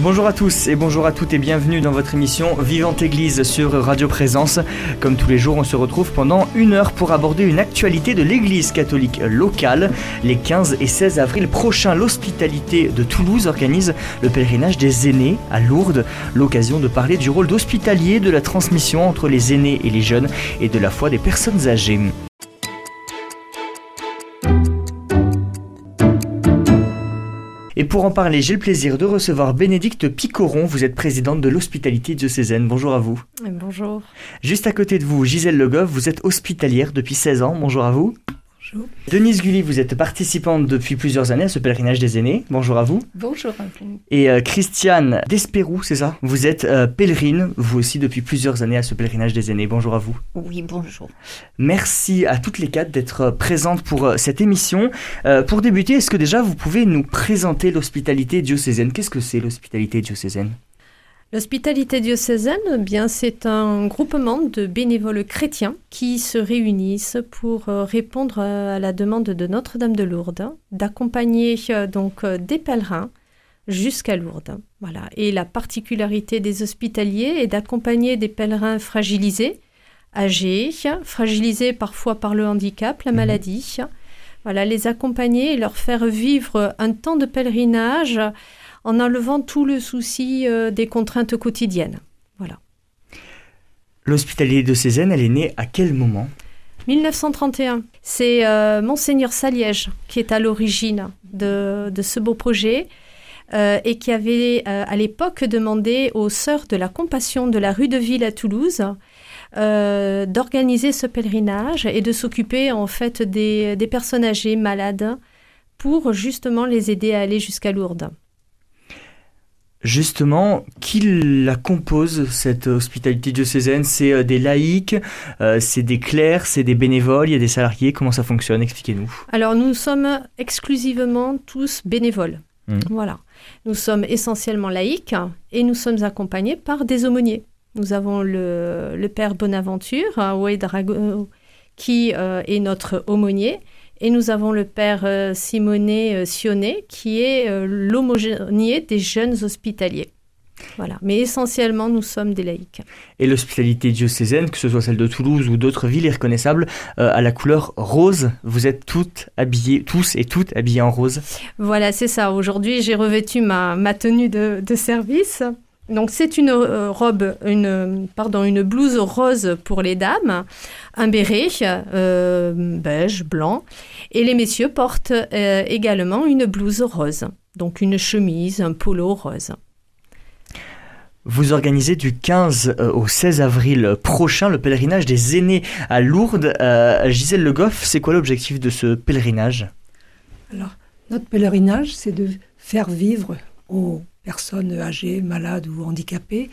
Bonjour à tous et bonjour à toutes et bienvenue dans votre émission Vivante Église sur Radio Présence. Comme tous les jours, on se retrouve pendant une heure pour aborder une actualité de l'Église catholique locale. Les 15 et 16 avril prochains, l'hospitalité de Toulouse organise le pèlerinage des aînés à Lourdes. L'occasion de parler du rôle d'hospitalier, de la transmission entre les aînés et les jeunes et de la foi des personnes âgées. Et pour en parler, j'ai le plaisir de recevoir Bénédicte Picoron. Vous êtes présidente de l'hospitalité diocésaine. Bonjour à vous. Bonjour. Juste à côté de vous, Gisèle Le Goff, vous êtes hospitalière depuis 16 ans. Bonjour à vous. Denise Gulli, vous êtes participante depuis plusieurs années à ce pèlerinage des aînés. Bonjour à vous. Bonjour à vous. Et euh, Christiane Despérou, c'est ça? Vous êtes euh, pèlerine, vous aussi, depuis plusieurs années à ce pèlerinage des aînés. Bonjour à vous. Oui, bonjour. Merci à toutes les quatre d'être euh, présentes pour cette émission. pour débuter, est-ce que déjà vous pouvez nous présenter l'hospitalité diocésaine? Qu'est-ce que c'est l'hospitalité diocésaine? L'hospitalité diocésaine, eh bien, c'est un groupement de bénévoles chrétiens qui se réunissent pour euh, répondre à la demande de Notre-Dame de Lourdes d'accompagner euh, donc euh, des pèlerins jusqu'à Lourdes. Voilà. Et la particularité des hospitaliers est d'accompagner des pèlerins fragilisés, âgés, fragilisés parfois par le handicap, la mhm. maladie. Voilà, les accompagner et leur faire vivre un temps de pèlerinage en enlevant tout le souci euh, des contraintes quotidiennes. Voilà. L'hospitalier de Cézanne, elle est née à quel moment? 1931. C'est euh, Monseigneur Saliège qui est à l'origine de, ce beau projet. Euh, et qui avait à l'époque demandé aux sœurs de la Compassion de la rue de Ville à Toulouse d'organiser ce pèlerinage et de s'occuper en fait des, des, personnes âgées malades pour justement les aider à aller jusqu'à Lourdes. Justement, qui la compose, cette hospitalité diocésaine? C'est euh, des laïcs, euh, c'est des clercs, c'est des bénévoles, il y a des salariés, comment ça fonctionne? Expliquez-nous. Alors nous sommes exclusivement tous bénévoles. Mmh. Voilà. Nous sommes essentiellement laïcs et nous sommes accompagnés par des aumôniers. Nous avons le, père Bonaventure, euh, qui est notre aumônier, et nous avons le père euh, Simonet euh, Sionnet, qui est euh, l'homogénier des jeunes hospitaliers. Voilà. Mais essentiellement, nous sommes des laïcs. Et l'hospitalité diocésaine, que ce soit celle de Toulouse ou d'autres villes, est reconnaissable à la couleur rose. Vous êtes toutes habillées, tous et toutes habillées en rose. Voilà, c'est ça. Aujourd'hui, j'ai revêtu ma, ma tenue de, de service. Donc c'est une euh, robe, une, pardon, une blouse rose pour les dames, un béret euh, beige, blanc, et les messieurs portent euh, également une blouse rose, donc une chemise, un polo rose. Vous organisez du 15 au 16 avril prochain le pèlerinage des aînés à Lourdes. Gisèle Le Goff, c'est quoi l'objectif de ce pèlerinage? Alors, notre pèlerinage, c'est de faire vivre aux personnes âgées, malades ou handicapées,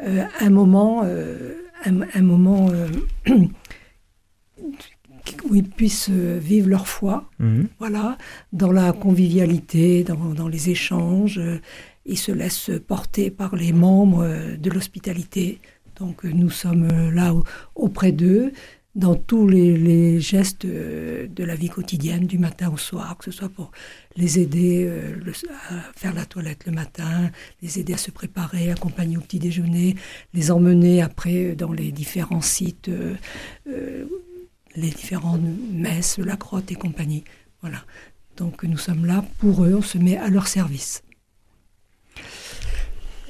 euh, un moment, euh, un, moment euh, où ils puissent vivre leur foi, mhm. voilà, dans la convivialité, dans, les échanges. ils se laissent porter par les membres de l'hospitalité. Donc nous sommes là auprès d'eux dans tous les, gestes euh, de la vie quotidienne, du matin au soir, que ce soit pour les aider euh, à faire la toilette le matin, les aider à se préparer, accompagner au petit déjeuner, les emmener après dans les différents sites, euh, les différentes messes, la crotte et compagnie. Voilà. Donc nous sommes là pour eux, on se met à leur service.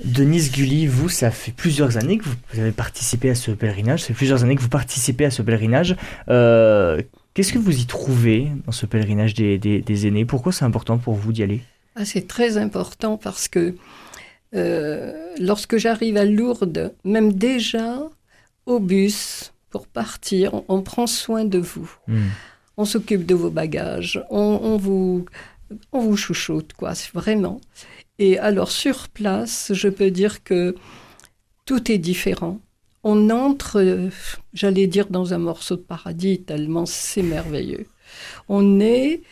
Denise Gulli, vous, ça fait plusieurs années que vous avez participé à ce pèlerinage. Ça fait plusieurs années que vous participez à ce pèlerinage. Euh, qu'est-ce que vous y trouvez dans ce pèlerinage des, aînés? Pourquoi c'est important pour vous d'y aller? Ah, C'est très important parce que euh, lorsque j'arrive à Lourdes, même déjà au bus pour partir, on, prend soin de vous. Hmm. On s'occupe de vos bagages. On, vous, on vous chouchoute, quoi. Vraiment. Et alors sur place, je peux dire que tout est différent. On entre, j'allais dire, dans un morceau de paradis, tellement c'est merveilleux. On est...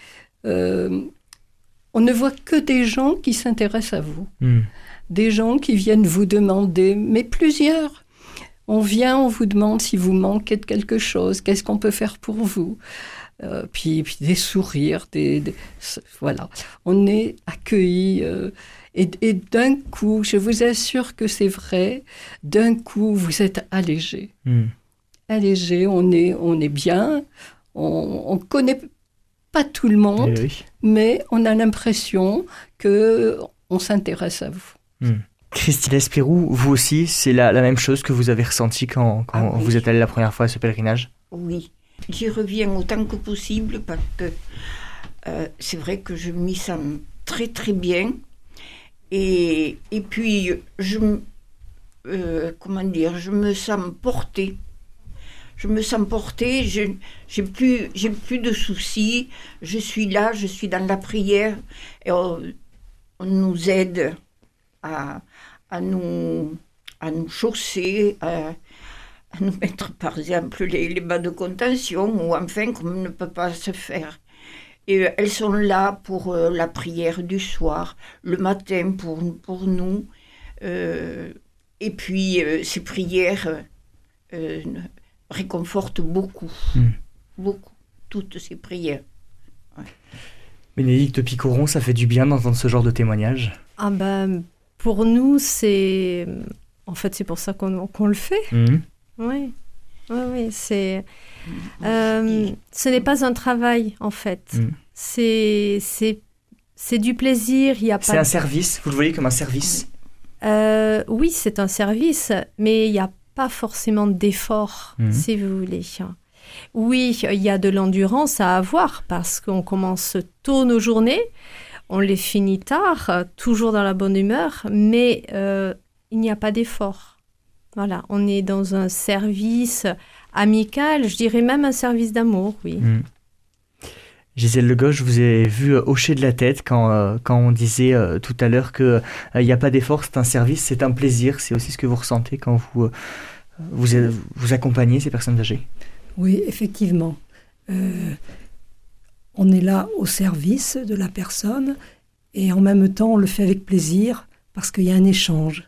Euh, on ne voit que des gens qui s'intéressent à vous. Hmm. Des gens qui viennent vous demander, mais plusieurs. On vient, on vous demande si vous manquez de quelque chose, qu'est-ce qu'on peut faire pour vous? Euh, puis, puis, des sourires, des, voilà. On est accueillis. Euh, et, et d'un coup, je vous assure que c'est vrai, d'un coup, vous êtes allégé. Hmm. Allégé, on est, on est bien. On ne connaît pas tout le monde, eh mais on a l'impression que on s'intéresse à vous. Hmm. Christine Espirou, vous aussi, c'est la, la, même chose que vous avez ressenti quand, quand ah vous êtes allé la première fois à ce pèlerinage? Oui, j'y reviens autant que possible parce que euh, c'est vrai que je m'y sens très très bien. Et, et puis, je, euh, comment dire, je me sens portée. Je me sens portée, j'ai plus, plus de soucis, je suis là, je suis dans la prière, et on, nous aide à, à, nous, à nous chausser, à, à nous mettre par exemple les, les, bas de contention, ou enfin comme ne peut pas se faire. Et euh, elles sont là pour euh, la prière du soir, le matin pour, pour nous. Euh, et puis ces prières réconfortent beaucoup, hmm. beaucoup, toutes ces prières. Bénédicte Picoron, ça fait du bien d'entendre ce genre de témoignage Ah ben, pour nous, c'est... En fait, c'est pour ça qu'on le fait. Hmm. Oui, oui, oui. C'est, euh, ce n'est pas un travail, en fait. Mm. C'est, c'est, c'est du plaisir. Il y a C'est un service. Vous le voyez comme un service? Euh, Oui, c'est un service, mais il n'y a pas forcément d'effort, mm. si vous voulez. Oui, il y a de l'endurance à avoir parce qu'on commence tôt nos journées, on les finit tard, toujours dans la bonne humeur, mais euh, il n'y a pas d'effort. Voilà, on est dans un service amical, je dirais même un service d'amour, oui. Mm. Gisèle Le je vous ai vu hocher de la tête quand, euh, quand on disait euh, tout à l'heure qu'il n'y euh, a pas d'effort, c'est un service, c'est un plaisir. C'est aussi ce que vous ressentez quand vous, vous, vous accompagnez ces personnes âgées Oui, effectivement. on est là au service de la personne et en même temps on le fait avec plaisir parce qu'il y a un échange.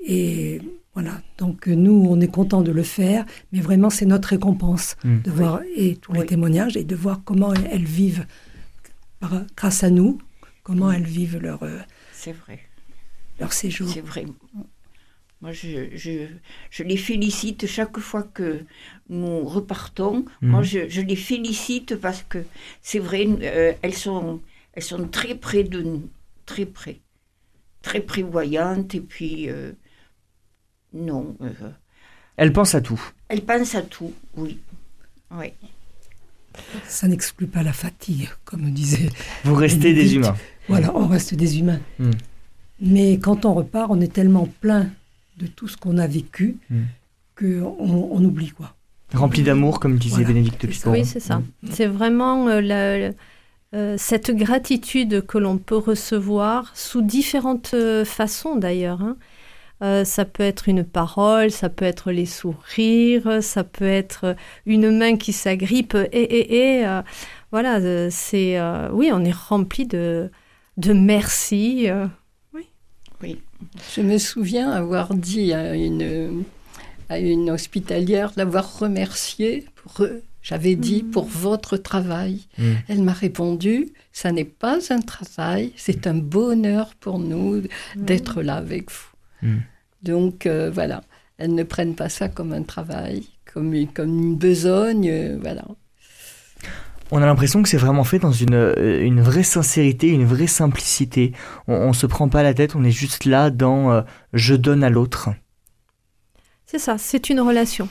Et voilà, donc euh, nous, on est content de le faire, mais vraiment, c'est notre récompense hmm. de voir et tous les témoignages et de voir comment elles, vivent grâce à nous, comment elles vivent leur, euh, c'est vrai. leur séjour. C'est vrai. Moi, je, je, je, les félicite chaque fois que nous repartons. Hmm. Moi, je, je, les félicite parce que c'est vrai, euh, elles, sont, elles sont très près de nous, très près, très prévoyantes et puis. Non. Euh, elle pense à tout. Elle pense à tout, oui. Oui. Ça n'exclut pas la fatigue, comme disait. Vous restez des humains. Voilà, on reste des humains. Hmm. Mais quand on repart, on est tellement plein de tout ce qu'on a vécu hmm. qu'on on oublie quoi. Rempli d'amour, comme disait Bénédicte Picot. Oui, c'est ça. Hmm. C'est vraiment euh, euh, cette gratitude que l'on peut recevoir sous différentes façons d'ailleurs. Hein. Euh, ça peut être une parole, ça peut être les sourires, ça peut être une main qui s'agrippe. Et, et, et euh, voilà, euh, c'est oui, on est rempli de, de merci. oui. Oui. Je me souviens avoir dit à une, à une hospitalière d'avoir remercié pour J'avais dit mm. pour votre travail. Mm. Elle m'a répondu, ça n'est pas un travail, c'est un bonheur pour nous d'être là avec vous. Donc euh, voilà, elles ne prennent pas ça comme un travail, comme une, comme une besogne, euh, voilà. On a l'impression que c'est vraiment fait dans une, euh, une, vraie sincérité, une vraie simplicité. On ne se prend pas la tête, on est juste là dans je donne à l'autre. C'est ça, c'est une relation.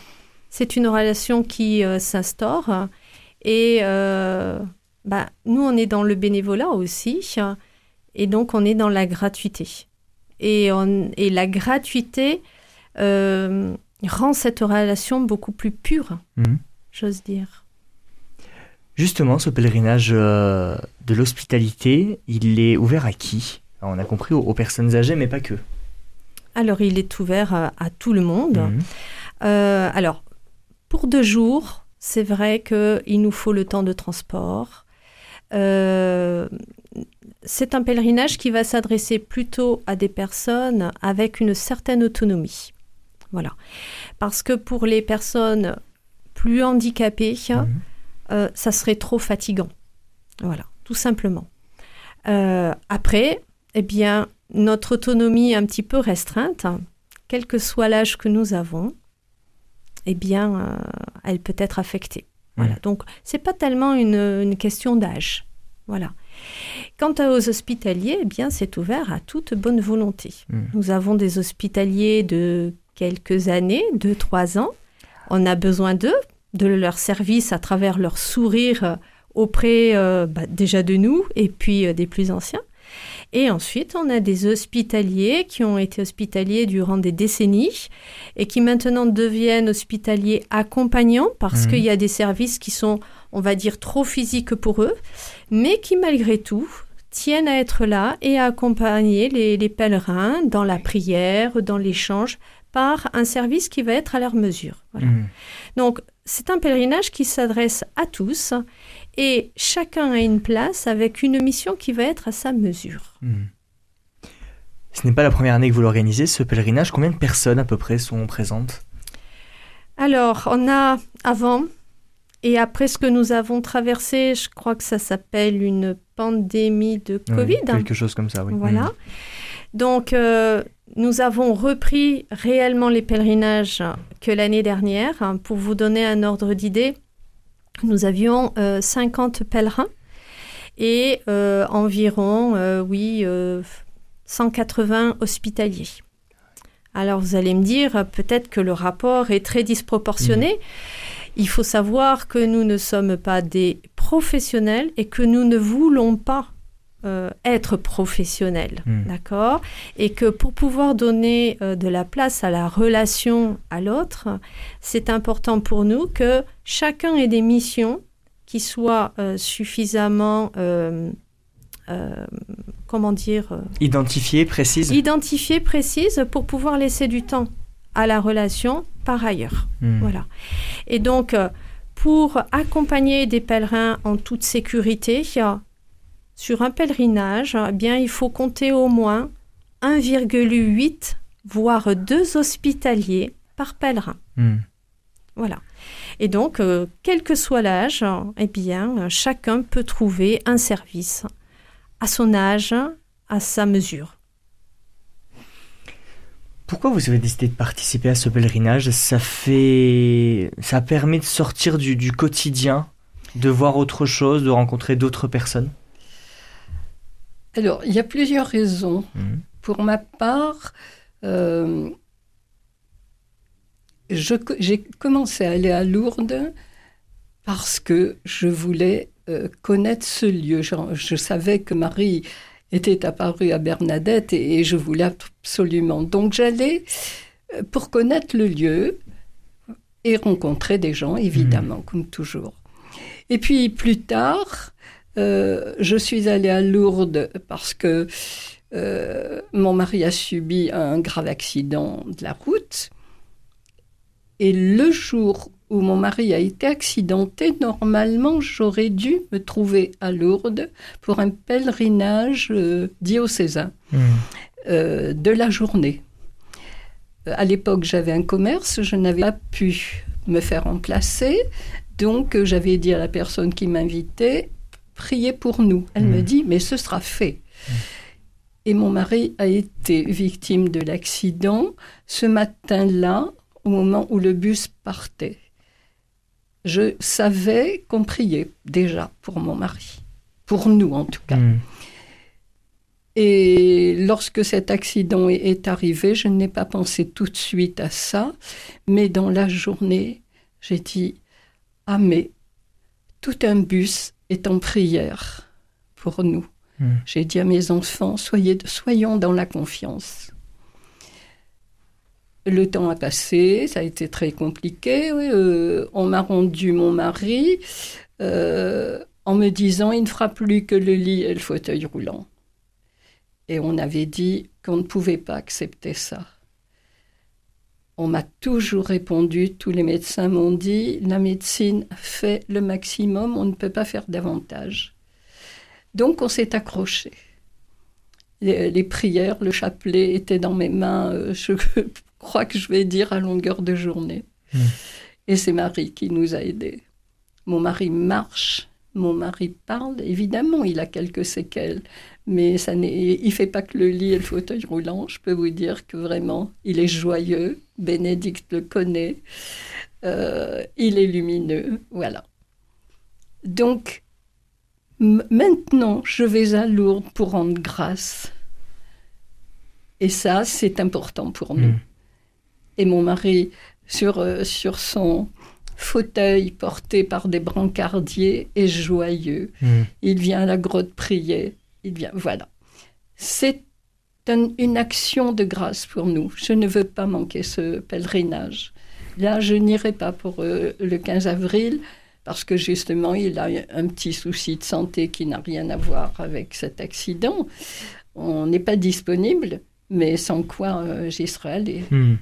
C'est une relation qui s'instaure. Et bah, nous, on est dans le bénévolat aussi. Et donc, on est dans la gratuité et, et la gratuité euh, rend cette relation beaucoup plus pure, mhm. j'ose dire. Justement, ce pèlerinage euh, de l'hospitalité, il est ouvert à qui? On a compris aux, personnes âgées, mais pas que. Alors, il est ouvert à, tout le monde. Mhm. Euh, alors, pour deux jours, c'est vrai qu'il nous faut le temps de transport. Euh, c'est un pèlerinage qui va s'adresser plutôt à des personnes avec une certaine autonomie. Voilà. Parce que pour les personnes plus handicapées, mhm. euh, ça serait trop fatigant. Voilà, tout simplement. Euh, après, eh bien, notre autonomie est un petit peu restreinte, quel que soit l'âge que nous avons, eh bien, euh, elle peut être affectée. Voilà. Donc, c'est pas tellement une, question d'âge. Voilà. Quant aux hospitaliers, eh bien, c'est ouvert à toute bonne volonté. Nous avons des hospitaliers de quelques années, deux, trois ans. On a besoin d'eux, de leur service à travers leur sourire auprès euh, bah, déjà de nous et puis euh, des plus anciens. Et ensuite, on a des hospitaliers qui ont été hospitaliers durant des décennies et qui maintenant deviennent hospitaliers accompagnants parce mmh. qu'il y a des services qui sont, on va dire, trop physiques pour eux, mais qui malgré tout tiennent à être là et à accompagner les, les pèlerins dans la prière, dans l'échange, par un service qui va être à leur mesure. Mmh. Donc, c'est un pèlerinage qui s'adresse à tous et chacun a une place avec une mission qui va être à sa mesure. Mmh. Ce n'est pas la première année que vous l'organisez, ce pèlerinage. Combien de personnes à peu près sont présentes? Alors, on a avant et après ce que nous avons traversé, je crois que ça s'appelle une pandémie de Covid. quelque chose comme ça, oui. Voilà. Mmh. Donc, euh, nous avons repris réellement les pèlerinages que l'année dernière. Pour vous donner un ordre d'idée, nous avions 50 euh, pèlerins et euh, environ, euh, oui, 180 hospitaliers. Alors vous allez me dire, peut-être que le rapport est très disproportionné. Mmh. Il faut savoir que nous ne sommes pas des professionnels et que nous ne voulons pas euh, être professionnel, hmm. d'accord? Et que pour pouvoir donner euh, de la place à la relation à l'autre, c'est important pour nous que chacun ait des missions qui soient euh, suffisamment, comment dire Identifiées, précises Identifiées, précises pour pouvoir laisser du temps à la relation par ailleurs. Hmm. Voilà. Et donc, pour accompagner des pèlerins en toute sécurité, il y a sur un pèlerinage, eh bien, il faut compter au moins 1,8 voire 2 hospitaliers par pèlerin. Hmm. Voilà. Et donc, euh, quel que soit l'âge, eh bien, chacun peut trouver un service à son âge, à sa mesure. Pourquoi vous avez décidé de participer à ce pèlerinage? Ça fait, ça permet de sortir du quotidien, de voir autre chose, de rencontrer d'autres personnes? Alors, il y a plusieurs raisons. Mhm. Pour ma part, euh, j'ai commencé à aller à Lourdes parce que je voulais euh, connaître ce lieu. Je, savais que Marie était apparue à Bernadette et, je voulais absolument. Donc j'allais euh, pour connaître le lieu et rencontrer des gens, évidemment, mhm. comme toujours. Et puis plus tard, euh, je suis allée à Lourdes parce que euh, mon mari a subi un grave accident de la route. Et le jour où mon mari a été accidenté, normalement, j'aurais dû me trouver à Lourdes pour un pèlerinage euh, diocésain mmh. de la journée. À l'époque, j'avais un commerce, je n'avais pas pu me faire remplacer. Donc, j'avais dit à la personne qui m'invitait, priez pour nous. Elle me hmm. dit, mais ce sera fait. Hmm. Et mon mari a été victime de l'accident ce matin-là, au moment où le bus partait. Je savais qu'on priait déjà pour mon mari, pour nous en tout cas. Hmm. Et lorsque cet accident est arrivé, je n'ai pas pensé tout de suite à ça, mais dans la journée, j'ai dit, ah mais tout un bus est en prière pour nous. Hmm. J'ai dit à mes enfants, soyez, soyons dans la confiance. Le temps a passé, ça a été très compliqué. Euh, on m'a rendu mon mari euh, en me disant il ne fera plus que le lit et le fauteuil roulant. Et on avait dit qu'on ne pouvait pas accepter ça. On m'a toujours répondu, tous les médecins m'ont dit, la médecine fait le maximum, on ne peut pas faire davantage. Donc on s'est accroché. les, prières, le chapelet étaient dans mes mains, euh, je crois que je vais dire à longueur de journée. Hmm. Et c'est Marie qui nous a aidés. Mon mari marche, mon mari parle, évidemment, il a quelques séquelles, mais ça n'est, il fait pas que le lit et le fauteuil roulant. Je peux vous dire que vraiment, il est joyeux. Bénédicte le connaît. Euh, il est lumineux, voilà. Donc, maintenant, je vais à Lourdes pour rendre grâce. Et ça, c'est important pour nous. Mm. Et mon mari, sur, euh, sur son fauteuil porté par des brancardiers, est joyeux. Mm. Il vient à la grotte prier. Il vient, voilà. C'est une action de grâce pour nous. Je ne veux pas manquer ce pèlerinage. Là, je n'irai pas pour euh, le 15 avril parce que justement, il a un petit souci de santé qui n'a rien à voir avec cet accident. On n'est pas disponible, mais sans quoi j'y serais allé. Hmm.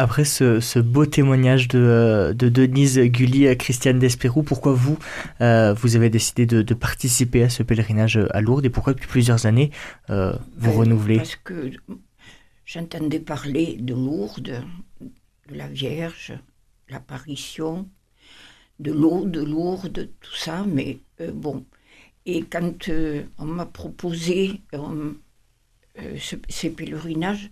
Après ce, beau témoignage de, euh, Denise Gulli à Christiane Despérou, pourquoi vous, euh, vous avez décidé de, participer à ce pèlerinage à Lourdes et pourquoi depuis plusieurs années vous renouvelez Parce que j'entendais parler de Lourdes, de la Vierge, l'apparition, de l'eau, de Lourdes, tout ça, mais euh, bon. Et quand euh, on m'a proposé euh, ces pèlerinages,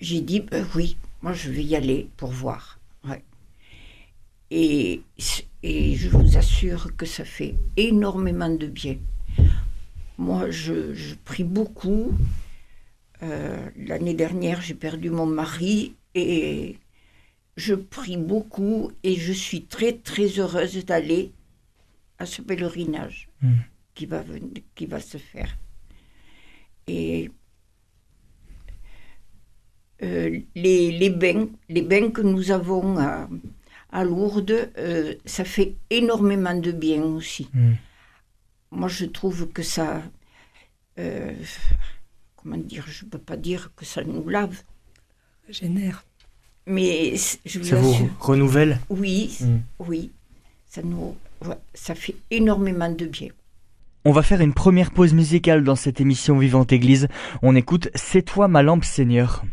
j'ai dit oui, moi je vais y aller pour voir. Et, et, je vous assure que ça fait énormément de bien. Moi, je, je prie beaucoup. L'année dernière, j'ai perdu mon mari et je prie beaucoup et je suis très très heureuse d'aller à ce pèlerinage hmm. qui, va, qui va se faire. Et euh, les, les, bains, les bains que nous avons à, à Lourdes, euh, ça fait énormément de bien aussi. Hmm. Moi, je trouve que ça... Euh, comment dire Je ne peux pas dire que ça nous lave. Génère. Mais je vous ça vous renouvelle Oui, hmm. oui. Ça, nous, ça fait énormément de bien. On va faire une première pause musicale dans cette émission Vivante Église. On écoute C'est toi ma lampe Seigneur.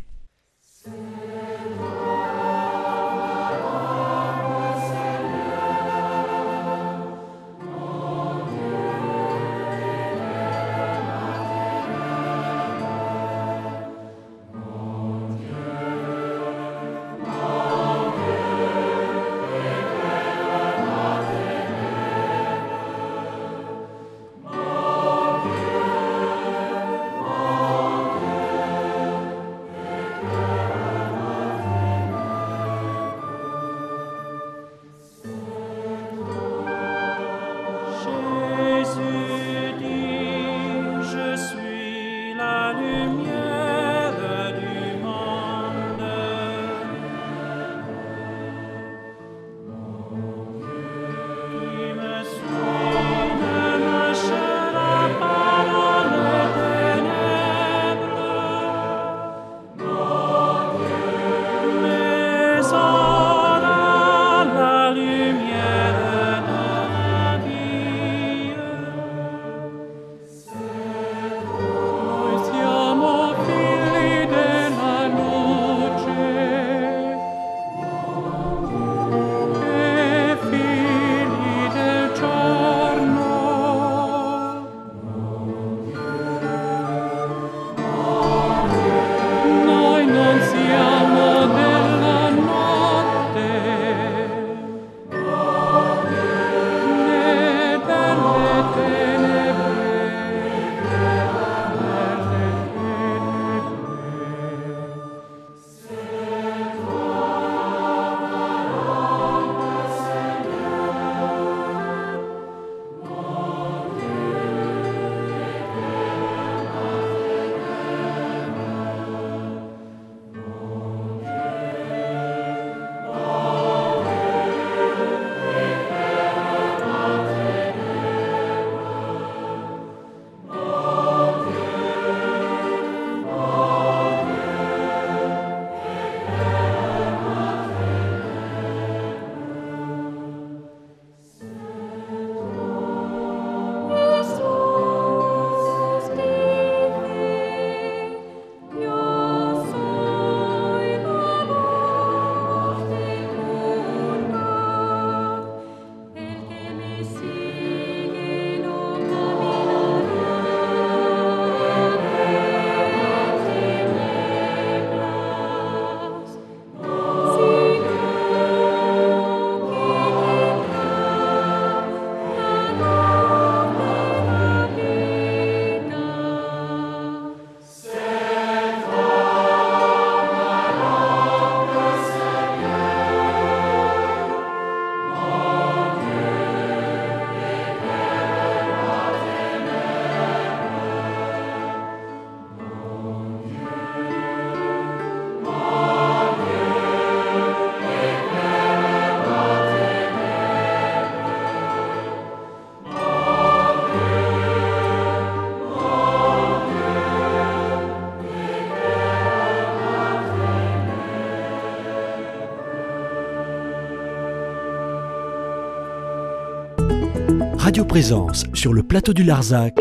Présence sur le plateau du Larzac,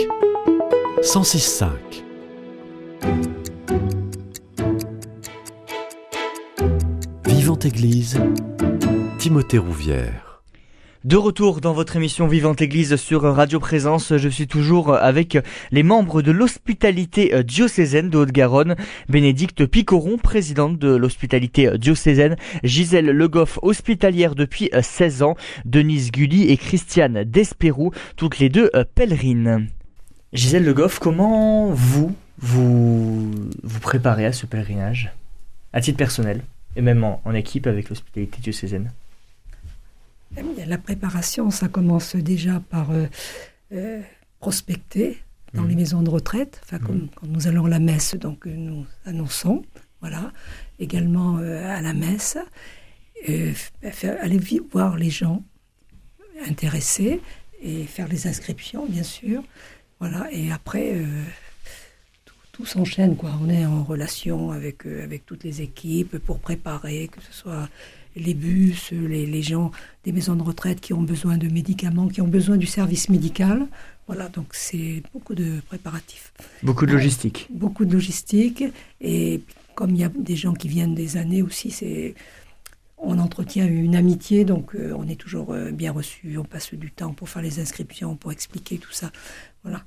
106.5. Vivante Église, Timothée Rouvière. De retour dans votre émission Vivante Église sur Radio Présence, je suis toujours avec les membres de l'hospitalité diocésaine de Haute-Garonne, Bénédicte Picoron, présidente de l'hospitalité diocésaine, Gisèle Legoff, hospitalière depuis 16 ans, Denise Gulli et Christiane Despérou, toutes les deux pèlerines. Gisèle Legoff, comment vous, vous préparez à ce pèlerinage, à titre personnel, et même en équipe avec l'hospitalité diocésaine? La préparation, ça commence déjà par euh, euh, prospecter dans les mmh. maisons de retraite, enfin, mmh. quand nous allons à la messe, donc euh, nous annonçons, voilà, également à la messe, aller voir les gens intéressés et faire les inscriptions, bien sûr, voilà, et après tout, s'enchaîne, quoi. On est en relation avec, avec toutes les équipes pour préparer, que ce soit les bus, les, gens des maisons de retraite qui ont besoin de médicaments, qui ont besoin du service médical. Voilà, donc c'est beaucoup de préparatifs. Beaucoup de logistique. beaucoup de logistique. Et comme il y a des gens qui viennent des années aussi, c'est on entretient une amitié, donc euh, on est toujours euh, bien reçu. On passe du temps pour faire les inscriptions, pour expliquer tout ça. Voilà.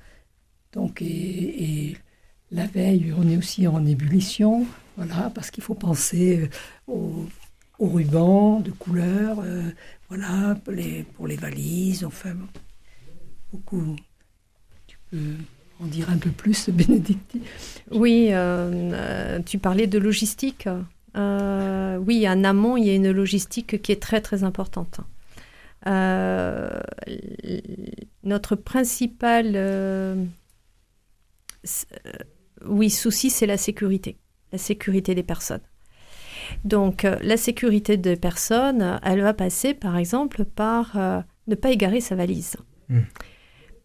Donc, et, la veille, on est aussi en ébullition, voilà, parce qu'il faut penser euh, aux au ruban de couleur, euh, voilà, pour les, valises, enfin, beaucoup. Tu peux en dire un peu plus, Bénédicte Oui, euh, euh, tu parlais de logistique. oui, en amont, il y a une logistique qui est très très importante. notre principal oui, souci, c'est la sécurité, la sécurité des personnes. Donc euh, la sécurité des personnes, elle va passer par exemple par euh, ne pas égarer sa valise. Hmm.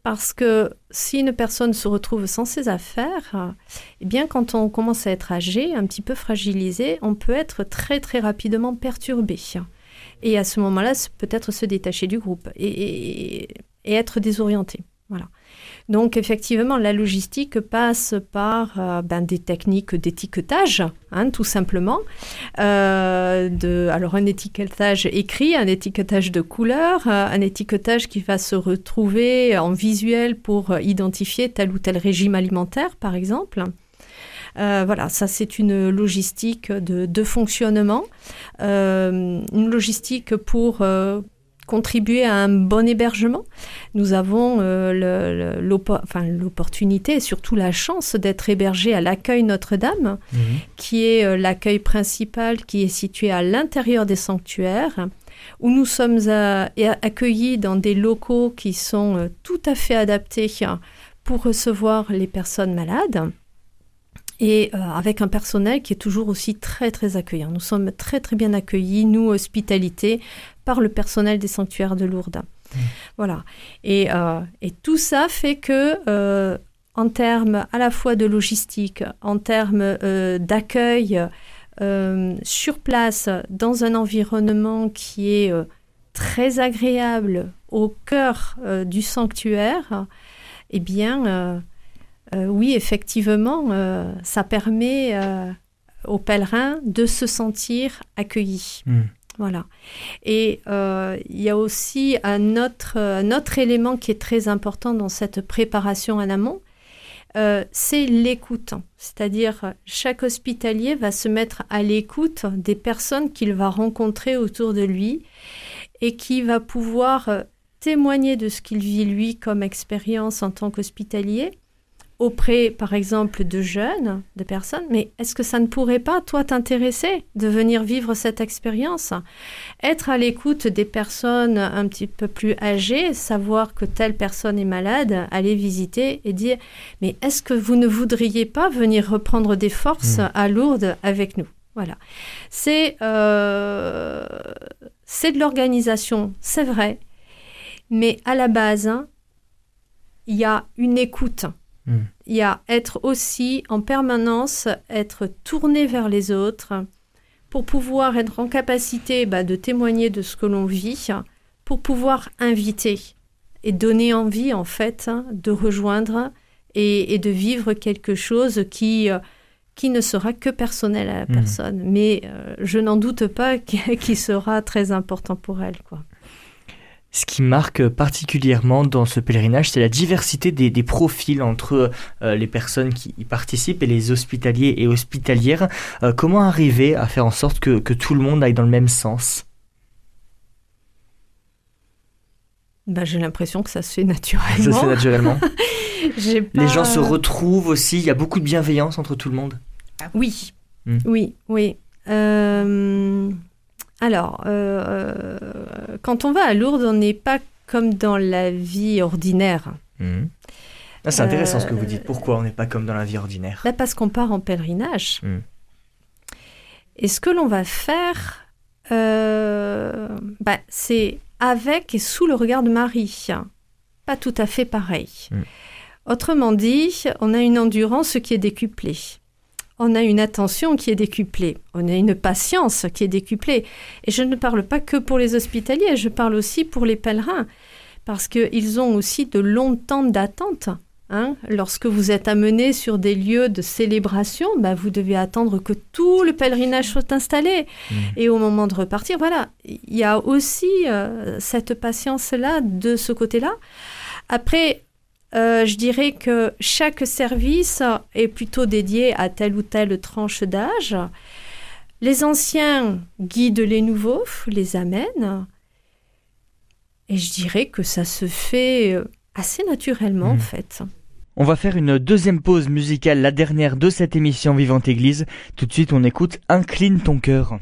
Parce que si une personne se retrouve sans ses affaires, eh bien quand on commence à être âgé, un petit peu fragilisé, on peut être très très rapidement perturbé. Et à ce moment-là, peut-être se détacher du groupe et, et être désorienté. Voilà. Donc effectivement, la logistique passe par euh, ben, des techniques d'étiquetage, hein, tout simplement. Euh, alors un étiquetage écrit, un étiquetage de couleur, euh, un étiquetage qui va se retrouver en visuel pour identifier tel ou tel régime alimentaire, par exemple. voilà, ça c'est une logistique de fonctionnement, une logistique pour contribuer à un bon hébergement. Nous avons euh, l'opportunité et surtout la chance d'être hébergés à l'accueil Notre-Dame, mhm. qui est euh, l'accueil principal qui est situé à l'intérieur des sanctuaires, où nous sommes euh, accueillis dans des locaux qui sont tout à fait adaptés pour recevoir les personnes malades et avec un personnel qui est toujours aussi très très accueillant. Nous sommes très très bien accueillis, nous, hospitalité, par le personnel des sanctuaires de Lourdes. Mmh. Voilà. Et, euh, et, tout ça fait que, euh, en termes à la fois de logistique, en termes euh, d'accueil sur place, dans un environnement qui est très agréable au cœur du sanctuaire, eh bien, oui, effectivement, ça permet aux pèlerins de se sentir accueillis. Mmh. Voilà. Et euh, il y a aussi un autre, un élément qui est très important dans cette préparation en amont, euh, c'est l'écoute. C'est-à-dire, chaque hospitalier va se mettre à l'écoute des personnes qu'il va rencontrer autour de lui et qui va pouvoir euh, témoigner de ce qu'il vit lui comme expérience en tant qu'hospitalier auprès, par exemple, de jeunes, de personnes, mais est-ce que ça ne pourrait pas, toi, t'intéresser de venir vivre cette expérience? Être à l'écoute des personnes un petit peu plus âgées, savoir que telle personne est malade, aller visiter et dire, mais est-ce que vous ne voudriez pas venir reprendre des forces mmh. à Lourdes avec nous? Voilà. C'est euh, de l'organisation, c'est vrai, mais à la base, hein, il y a une écoute il y a être aussi en permanence, être tourné vers les autres pour pouvoir être en capacité bah, de témoigner de ce que l'on vit, pour pouvoir inviter et donner envie en fait de rejoindre et, de vivre quelque chose qui, euh, qui ne sera que personnel à la mmh. personne. Mais euh, je n'en doute pas qu'il sera très important pour elle. Quoi. Ce qui marque particulièrement dans ce pèlerinage, c'est la diversité des, profils entre euh, les personnes qui y participent et les hospitaliers et hospitalières. comment arriver à faire en sorte que, que tout le monde aille dans le même sens? Bah, J'ai l'impression que ça se fait naturellement. Ça se fait naturellement. Les gens se retrouvent aussi, il y a beaucoup de bienveillance entre tout le monde? Oui, hmm. oui, oui. Euh, alors, euh, quand on va à Lourdes, on n'est pas comme dans la vie ordinaire. Hmm. Ah, c'est intéressant ce que vous dites. Pourquoi on n'est pas comme dans la vie ordinaire bah Parce qu'on part en pèlerinage. Hmm. Et ce que l'on va faire, euh, bah, c'est avec et sous le regard de Marie. Pas tout à fait pareil. Mm. Autrement dit, on a une endurance qui est décuplée. On a une attention qui est décuplée. On a une patience qui est décuplée. Et je ne parle pas que pour les hospitaliers, je parle aussi pour les pèlerins. Parce qu'ils ont aussi de longs temps d'attente. Hein, lorsque vous êtes amené sur des lieux de célébration, bah, vous devez attendre que tout le pèlerinage soit installé. Mmh. Et au moment de repartir, voilà, il y a aussi euh, cette patience-là de ce côté-là. Après, euh, je dirais que chaque service est plutôt dédié à telle ou telle tranche d'âge. Les anciens guident les nouveaux, les amènent. Et je dirais que ça se fait euh, assez naturellement en hmm. fait. On va faire une deuxième pause musicale, la dernière de cette émission Vivante Église. Tout de suite, on écoute Incline ton cœur.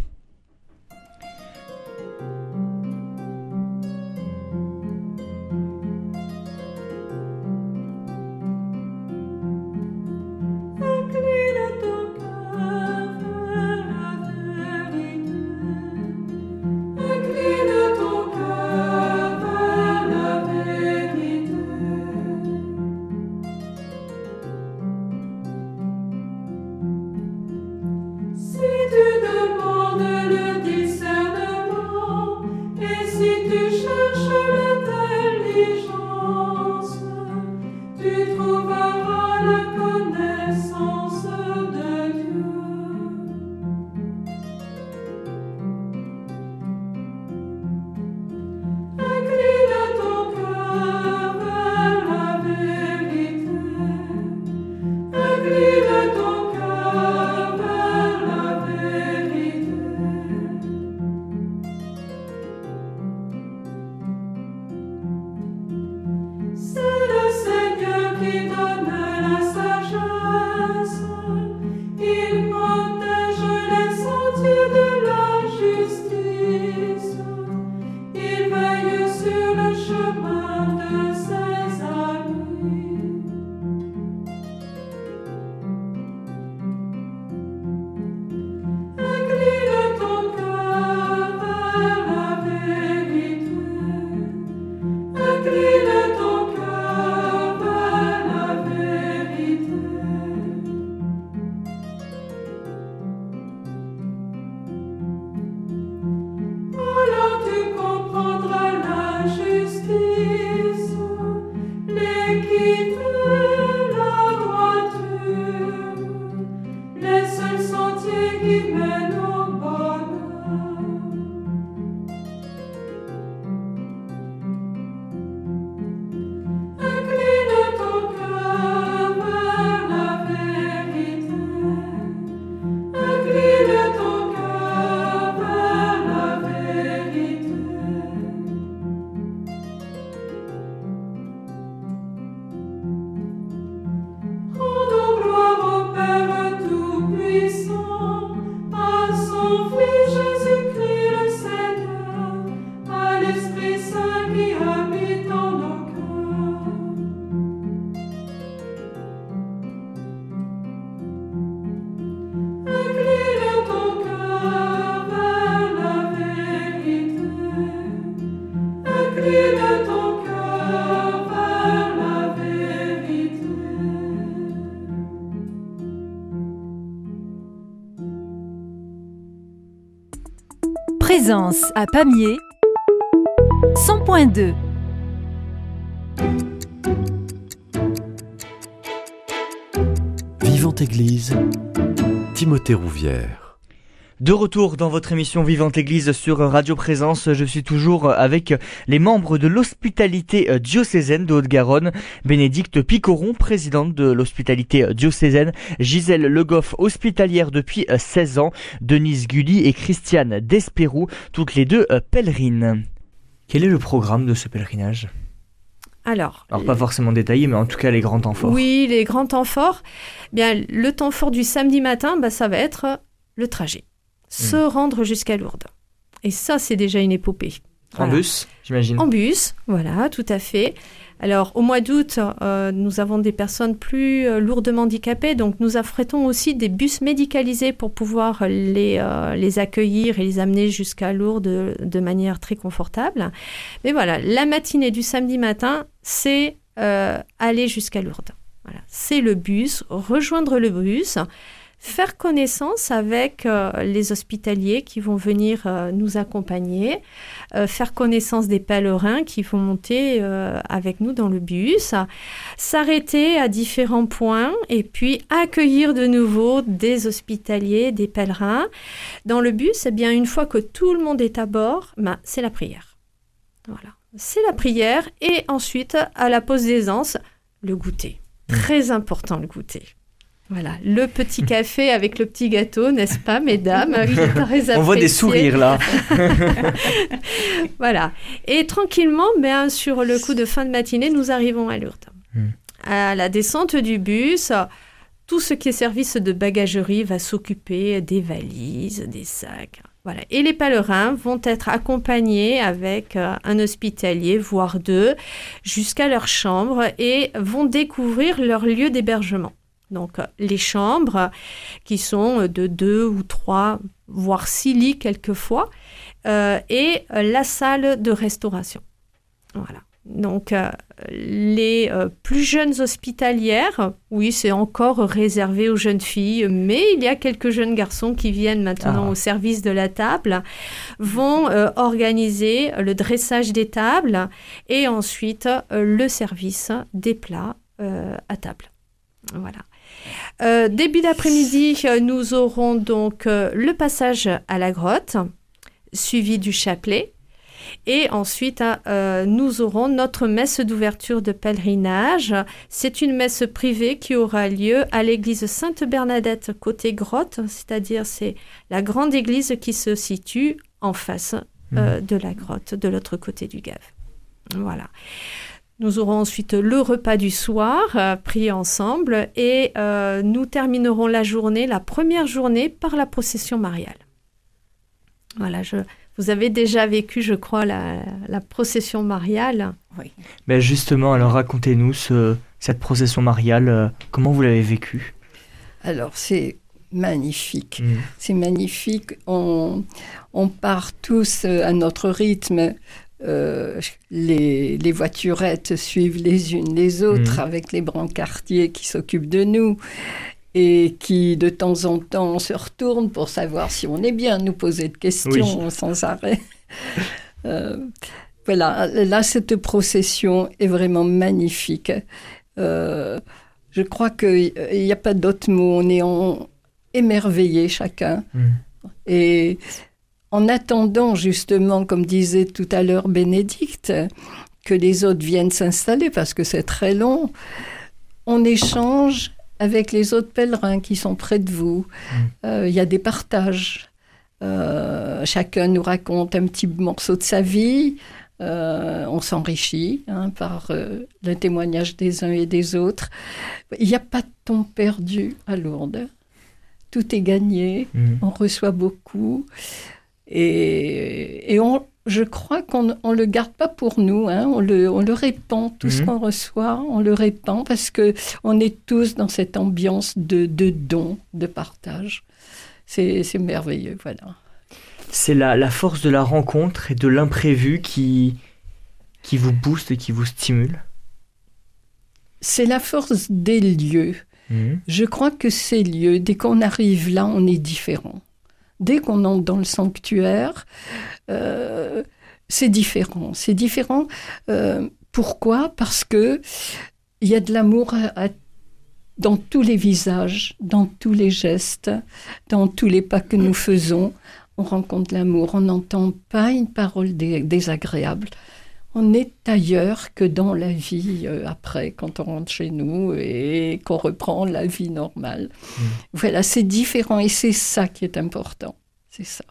À Pamiers 100.2 Vivante Église Timothée Rouvière. De retour dans votre émission Vivante Église sur Radio Présence, je suis toujours avec les membres de l'hospitalité diocésaine de Haute-Garonne, Bénédicte Picoron, présidente de l'hospitalité diocésaine, Gisèle Legoff, hospitalière depuis 16 ans, Denise Gulli et Christiane Despérou, toutes les deux pèlerines. Quel est le programme de ce pèlerinage? Alors, Alors pas forcément détaillé, mais en tout cas les grands temps forts. Oui, les grands temps forts. Bien, le temps fort du samedi matin, bah, ça va être le trajet se hmm. rendre jusqu'à Lourdes. Et ça, c'est déjà une épopée. En bus, j'imagine. En bus, voilà, tout à fait. Alors, au mois d'août, euh, nous avons des personnes plus euh, lourdement handicapées, donc nous affrétons aussi des bus médicalisés pour pouvoir les, euh, les accueillir et les amener jusqu'à Lourdes de, manière très confortable. Mais voilà, la matinée du samedi matin, c'est aller jusqu'à Lourdes. Voilà, c'est le bus, rejoindre le bus faire connaissance avec euh, les hospitaliers qui vont venir euh, nous accompagner, euh, faire connaissance des pèlerins qui vont monter avec nous dans le bus, s'arrêter à différents points et puis accueillir de nouveau des hospitaliers, des pèlerins. Dans le bus, eh bien, une fois que tout le monde est à bord, ben, c'est la prière. Voilà. C'est la prière et ensuite, à la pause d'aisance, le goûter. Très important le goûter. Voilà, le petit café avec le petit gâteau, n'est-ce pas, mesdames? On voit des sourires là. voilà. Et tranquillement, bien, sur le coup de fin de matinée, nous arrivons à Lourdes. Hmm. À la descente du bus, tout ce qui est service de bagagerie va s'occuper des valises, des sacs. Voilà. Et les pèlerins vont être accompagnés avec euh, un hospitalier, voire deux, jusqu'à leur chambre et vont découvrir leur lieu d'hébergement. Donc les chambres qui sont de deux ou trois, voire six lits quelquefois, euh, et la salle de restauration. Voilà. Donc euh, les euh, plus jeunes hospitalières, oui, c'est encore réservé aux jeunes filles, mais il y a quelques jeunes garçons qui viennent maintenant ah. au service de la table, vont organiser le dressage des tables et ensuite le service des plats à table. Voilà. Euh, début d'après-midi, euh, nous aurons donc euh, le passage à la grotte, suivi du chapelet. Et ensuite, nous aurons notre messe d'ouverture de pèlerinage. C'est une messe privée qui aura lieu à l'église Sainte-Bernadette côté grotte, c'est-à-dire c'est la grande église qui se situe en face mmh. de la grotte, de l'autre côté du Gave. Voilà. Nous aurons ensuite le repas du soir euh, pris ensemble et euh, nous terminerons la journée, la première journée, par la procession mariale. Voilà, je, vous avez déjà vécu, je crois, la, procession mariale. Oui. Mais justement, alors racontez-nous cette procession mariale, euh, comment vous l'avez vécue? Alors, c'est magnifique. Mmh. C'est magnifique. On, on, part tous à notre rythme euh, les, voiturettes suivent les unes les autres mhm. avec les brancardiers qui s'occupent de nous et qui de temps en temps se retournent pour savoir si on est bien, nous poser de questions sans arrêt. Euh, voilà, là, cette procession est vraiment magnifique. Euh, je crois qu'il n'y a pas d'autre mot. On est en, émerveillé chacun. Mhm. Et en attendant justement, comme disait tout à l'heure Bénédicte, que les autres viennent s'installer parce que c'est très long, on échange avec les autres pèlerins qui sont près de vous. Mm. Euh, il y a des partages. Euh, chacun nous raconte un petit morceau de sa vie. Euh, on s'enrichit hein, par le témoignage des uns et des autres. Il n'y a pas de temps perdu à Lourdes. Tout est gagné. Mm. On reçoit beaucoup. Et, on, je crois qu'on ne le garde pas pour nous, hein. on, le, on, le, répand, tout ce mhm. qu'on reçoit, on le répand parce que on est tous dans cette ambiance de, de don, de partage. C'est merveilleux, voilà. C'est la, la, force de la rencontre et de l'imprévu qui, qui vous booste et qui vous stimule? C'est la force des lieux. Mhm. Je crois que ces lieux, dès qu'on arrive là, on est différent dès qu'on entre dans le sanctuaire, euh, c'est différent. C'est différent. Euh, pourquoi? Parce que il y a de l'amour dans tous les visages, dans tous les gestes, dans tous les pas que nous faisons, on rencontre l'amour. On n'entend pas une parole désagréable. On est ailleurs que dans la vie euh, après, quand on rentre chez nous et qu'on reprend la vie normale. Mmh. Voilà, c'est différent et c'est ça qui est important. C'est ça.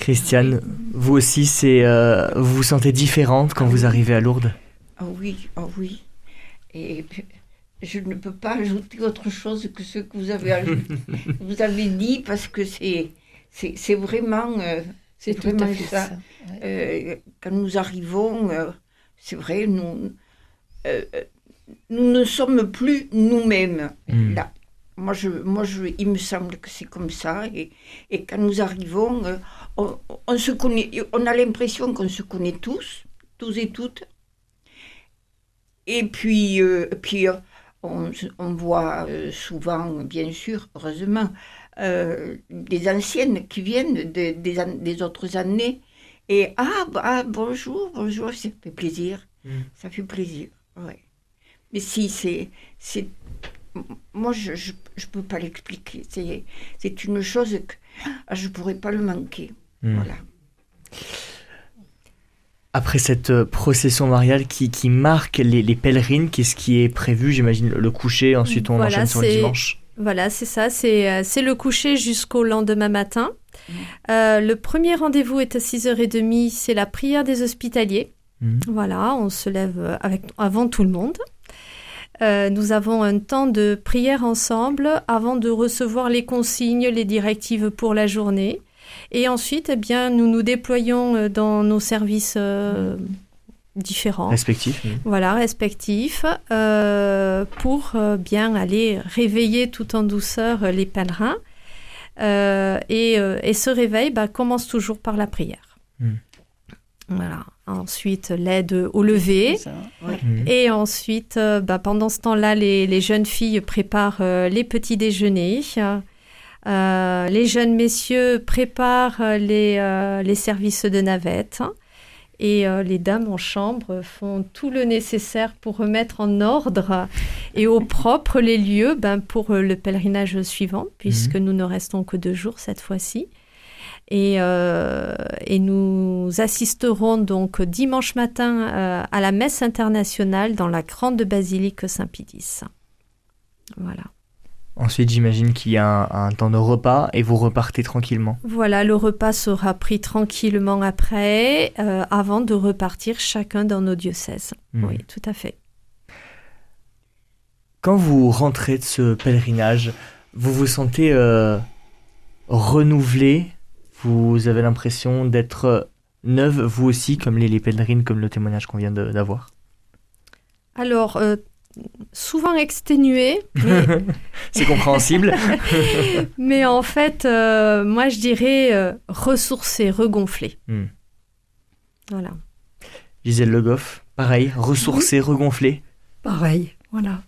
Christiane, vous aussi, c'est, euh, vous vous sentez différente quand vous arrivez à Lourdes? Ah oui, ah oui. Et je ne peux pas ajouter autre chose que ce que vous avez, vous avez dit parce que c'est, c'est, vraiment, euh, c'est vraiment ça. Euh, quand nous arrivons, euh, c'est vrai, nous, nous ne sommes plus nous-mêmes hmm. là. Moi, je, moi je, il me semble que c'est comme ça. Et, et quand nous arrivons, on, on, se connaît, on a l'impression qu'on se connaît tous, tous et toutes. Et puis, puis on, voit euh, souvent, bien sûr, heureusement, euh, des anciennes qui viennent des, autres années. Et ah, bah, bonjour, bonjour, ça fait plaisir. Mm. Ça fait plaisir, ouais. Mais si, c'est. c'est moi, je ne peux pas l'expliquer. C'est une chose que ah, je ne pourrais pas le manquer. Mm. Voilà après cette euh, procession mariale qui, qui marque les, les pèlerines, qu'est-ce qui est prévu J'imagine le coucher, ensuite on enchaîne sur le dimanche? Voilà, c'est ça, c'est euh, le coucher jusqu'au lendemain matin. Mmh. Euh, le premier rendez-vous est à 6h30, c'est la prière des hospitaliers. Mmh. Voilà, on se lève avec, avant tout le monde. nous avons un temps de prière ensemble avant de recevoir les consignes, les directives pour la journée. Et ensuite, eh bien, nous nous déployons euh, dans nos services euh, différents. Respectifs. Voilà, respectifs, euh, pour bien aller réveiller tout en douceur les pèlerins. Et, et, ce réveil bah, commence toujours par la prière. Hmm. Voilà. Ensuite, l'aide au lever. Hmm. Et ensuite, bah, pendant ce temps-là, les, les, jeunes filles préparent les petits déjeuners. Euh, les jeunes messieurs préparent euh, les, euh, les services de navette et les dames en chambre font tout le nécessaire pour remettre en ordre et au propre les lieux ben, pour le pèlerinage suivant, puisque mhm. nous ne restons que deux jours cette fois-ci. Et, et, nous assisterons donc dimanche matin à la messe internationale dans la grande basilique Saint-Pédis. Voilà. Ensuite, j'imagine qu'il y a un, temps de repas et vous repartez tranquillement. Voilà, le repas sera pris tranquillement après, euh, avant de repartir chacun dans nos diocèses. Hmm. Oui, tout à fait. Quand vous rentrez de ce pèlerinage, vous vous sentez euh, renouvelé? Vous avez l'impression d'être neuve, vous aussi, comme les, les pèlerines, comme le témoignage qu'on vient d'avoir? Alors, euh, souvent exténué. C'est compréhensible. mais en fait, euh, moi je dirais euh, ressourcé, regonflé. Hmm. Voilà. Gisèle Le Goff, pareil, ressourcé, regonflé. Pareil, voilà.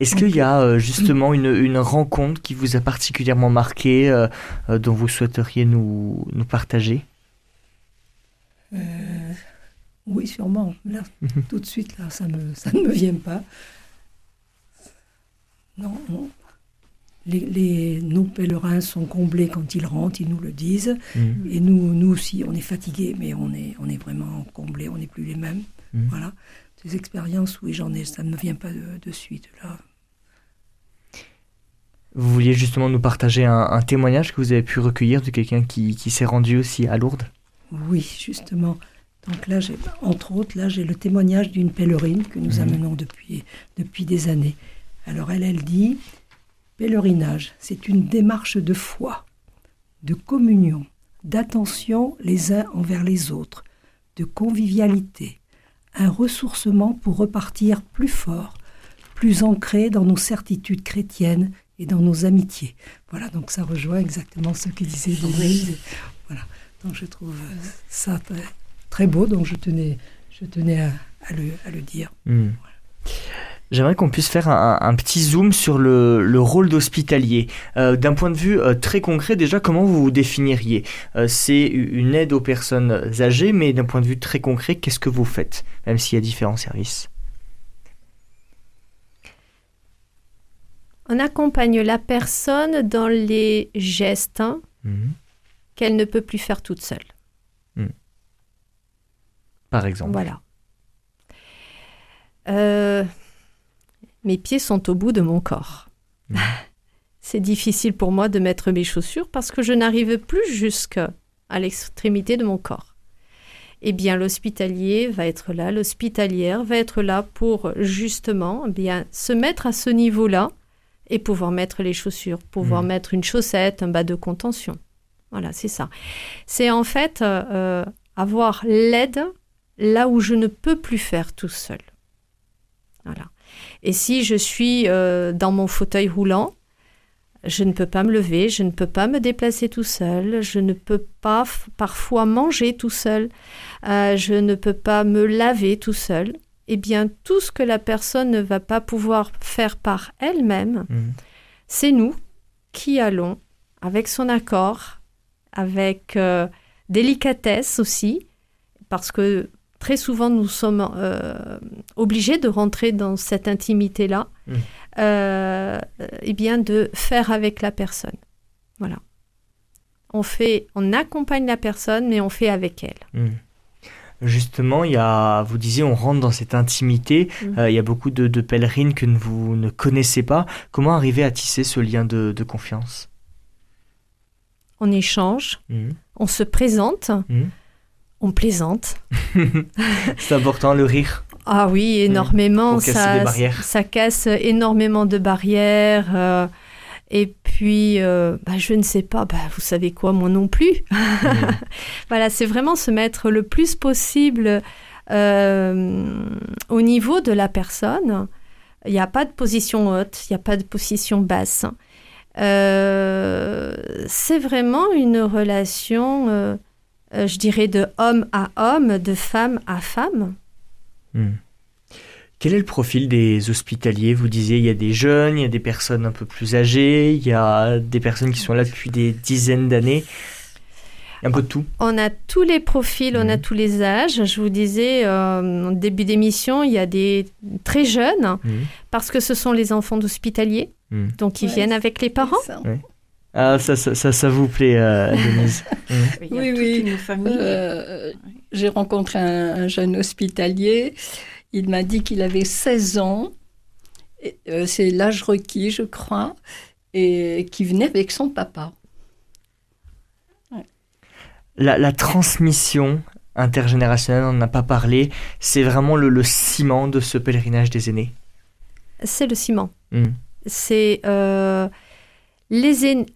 Est-ce qu'il y a euh, justement une, rencontre qui vous a particulièrement marqué, dont vous souhaiteriez nous, nous partager? Oui, sûrement. Là, tout de suite, là, ça, me, ça ne me vient pas. Non, Les, nos pèlerins sont comblés quand ils rentrent, ils nous le disent. Mm. Et nous, nous aussi, on est fatigués, mais on est, on est vraiment comblés, on n'est plus les mêmes. Mm. Voilà. Ces expériences, oui, j'en ai, ça ne me vient pas de, suite, là. Vous vouliez justement nous partager un, témoignage que vous avez pu recueillir de quelqu'un qui, qui s'est rendu aussi à Lourdes? Oui, justement. Donc là, entre autres, là, j'ai le témoignage d'une pèlerine que nous mhm. amenons depuis, depuis des années. Alors elle, elle dit, pèlerinage, c'est une démarche de foi, de communion, d'attention les uns envers les autres, de convivialité, un ressourcement pour repartir plus fort, plus ancré dans nos certitudes chrétiennes et dans nos amitiés. Voilà, donc ça rejoint exactement ce que disait Denise. Voilà, donc je trouve ça très très beau, donc je tenais, je tenais à, le, dire. Hmm. J'aimerais qu'on puisse faire un, petit zoom sur le, rôle d'hospitalier. Euh, d'un point de vue euh, très concret, déjà, comment vous vous définiriez? Euh, c'est une aide aux personnes âgées, mais d'un point de vue très concret, qu'est-ce que vous faites, même s'il y a différents services? On accompagne la personne dans les gestes hein, hmm. qu'elle ne peut plus faire toute seule. Hmm. Par exemple. Voilà. Euh, mes pieds sont au bout de mon corps. Hmm. C'est difficile pour moi de mettre mes chaussures parce que je n'arrive plus jusqu'à l'extrémité de mon corps. Eh bien, l'hospitalier va être là, l'hospitalière va être là pour justement eh bien se mettre à ce niveau-là et pouvoir mettre les chaussures, pouvoir mmh. mettre une chaussette, un bas de contention. Voilà, c'est ça. C'est en fait euh, euh, avoir l'aide là où je ne peux plus faire tout seul. Voilà. Et si je suis euh, dans mon fauteuil roulant, je ne peux pas me lever, je ne peux pas me déplacer tout seul, je ne peux pas parfois manger tout seul, je ne peux pas me laver tout seul eh bien, tout ce que la personne ne va pas pouvoir faire par elle-même, mmh. c'est nous qui allons, avec son accord, avec euh, délicatesse aussi, parce que très souvent nous sommes euh, obligés de rentrer dans cette intimité-là, mmh. euh, eh bien, de faire avec la personne. Voilà. On fait, on accompagne la personne, mais on fait avec elle. Mmh justement, il y a, vous disiez, on rentre dans cette intimité. Mm. Euh, il y a beaucoup de, pèlerines que vous ne connaissez pas. Comment arriver à tisser ce lien de, confiance? On échange, on se présente. On plaisante. C'est important, le rire. Ah oui, énormément. ça, ça casse énormément de barrières. Euh, et puis, euh, bah, je ne sais pas, bah, vous savez quoi, moi non plus. voilà, c'est vraiment se mettre le plus possible euh, au niveau de la personne. Il n'y a pas de position haute, il n'y a pas de position basse. C'est vraiment une relation, je dirais, de homme à homme, de femme à femme. Hmm. Quel est le profil des hospitaliers? Vous disiez, il y a des jeunes, il y a des personnes un peu plus âgées, il y a des personnes qui sont là depuis des dizaines d'années. Un peu de tout. On a tous les profils, on a mhm. tous les âges. Je vous disais, euh, en début d'émission, il y a des très jeunes, mhm. parce que ce sont les enfants d'hospitaliers, donc ils viennent avec les parents. Ah, ça, ça, ça, vous plaît, euh, Denise Oui, oui. Euh, j'ai rencontré un, jeune hospitalier il m'a dit qu'il avait 16 ans, euh, c'est l'âge requis, je crois, et qui venait avec son papa. La, transmission intergénérationnelle, on n'en a pas parlé, c'est vraiment le, ciment de ce pèlerinage des aînés. C'est le ciment. Hmm. C'est euh, les aînés.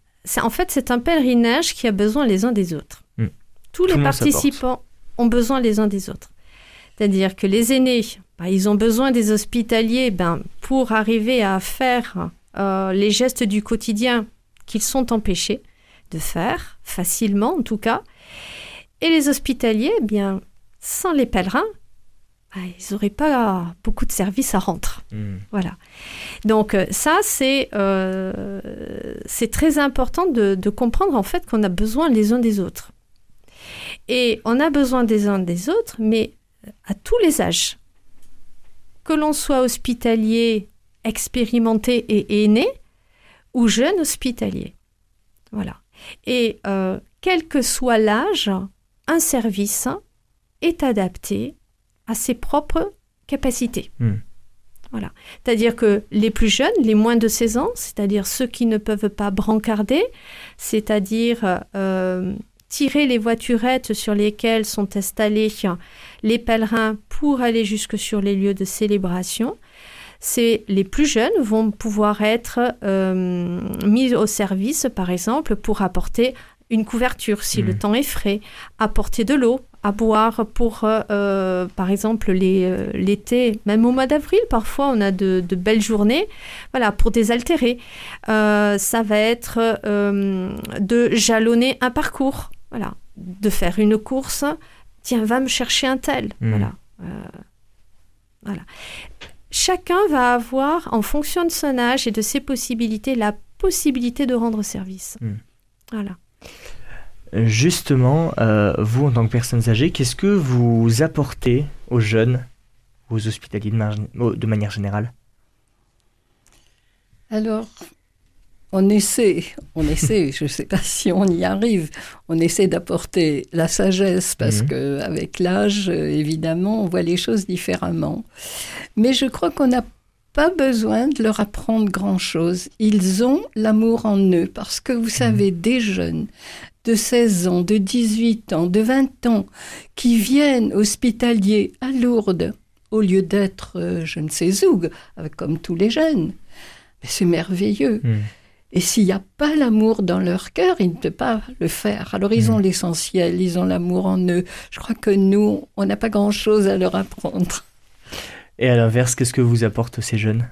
En fait, c'est un pèlerinage qui a besoin les uns des autres. Hmm. Tous les participants ont besoin les uns des autres. C'est-à-dire que les aînés, bah, ils ont besoin des hospitaliers ben, pour arriver à faire euh, les gestes du quotidien qu'ils sont empêchés de faire, facilement en tout cas. Et les hospitaliers, eh bien, sans les pèlerins, bah, ils n'auraient pas beaucoup de services à rendre. Hmm. Voilà. Donc euh, ça, c'est euh, c'est très important de, de, comprendre en fait qu'on a besoin les uns des autres. Et on a besoin des uns des autres, mais à tous les âges. Que l'on soit hospitalier, expérimenté et aîné, ou jeune hospitalier. Voilà. Et euh, quel que soit l'âge, un service est adapté à ses propres capacités. Hmm. Voilà. C'est-à-dire que les plus jeunes, les moins de 16 ans, c'est-à-dire ceux qui ne peuvent pas brancarder, c'est-à-dire euh, tirer les voiturettes sur lesquelles sont installés les pèlerins pour aller jusque sur les lieux de célébration. C'est les plus jeunes vont pouvoir être euh, mis au service, par exemple, pour apporter une couverture si le mmh. temps est frais, apporter de l'eau à boire pour, euh, euh, par exemple, l'été, même au mois d'avril, parfois on a de, belles journées, voilà, pour désaltérer. ça va être de jalonner un parcours voilà, de faire une course. Tiens, va me chercher un tel. Hmm. Voilà. Euh, voilà. Chacun va avoir, en fonction de son âge et de ses possibilités, la possibilité de rendre service. Hmm. Voilà. Justement, euh, vous, en tant que personnes âgées, qu'est-ce que vous apportez aux jeunes, aux hospitaliers de, de manière générale? Alors, on essaie, on essaie, je ne sais pas si on y arrive, on essaie d'apporter la sagesse parce qu'avec mhm. que avec l'âge, évidemment, on voit les choses différemment. Mais je crois qu'on n'a pas besoin de leur apprendre grand-chose. Ils ont l'amour en eux parce que vous savez, mhm. des jeunes de 16 ans, de 18 ans, de 20 ans qui viennent hospitaliers à Lourdes au lieu d'être euh, je ne sais où, comme tous les jeunes. Mais c'est merveilleux. Mhm. Et s'il n'y a pas l'amour dans leur cœur, ils ne peuvent pas le faire. Alors ils ont mm. l'essentiel, ils ont l'amour en eux. Je crois que nous, on n'a pas grand-chose à leur apprendre. Et à l'inverse, qu'est-ce que vous apportent ces jeunes?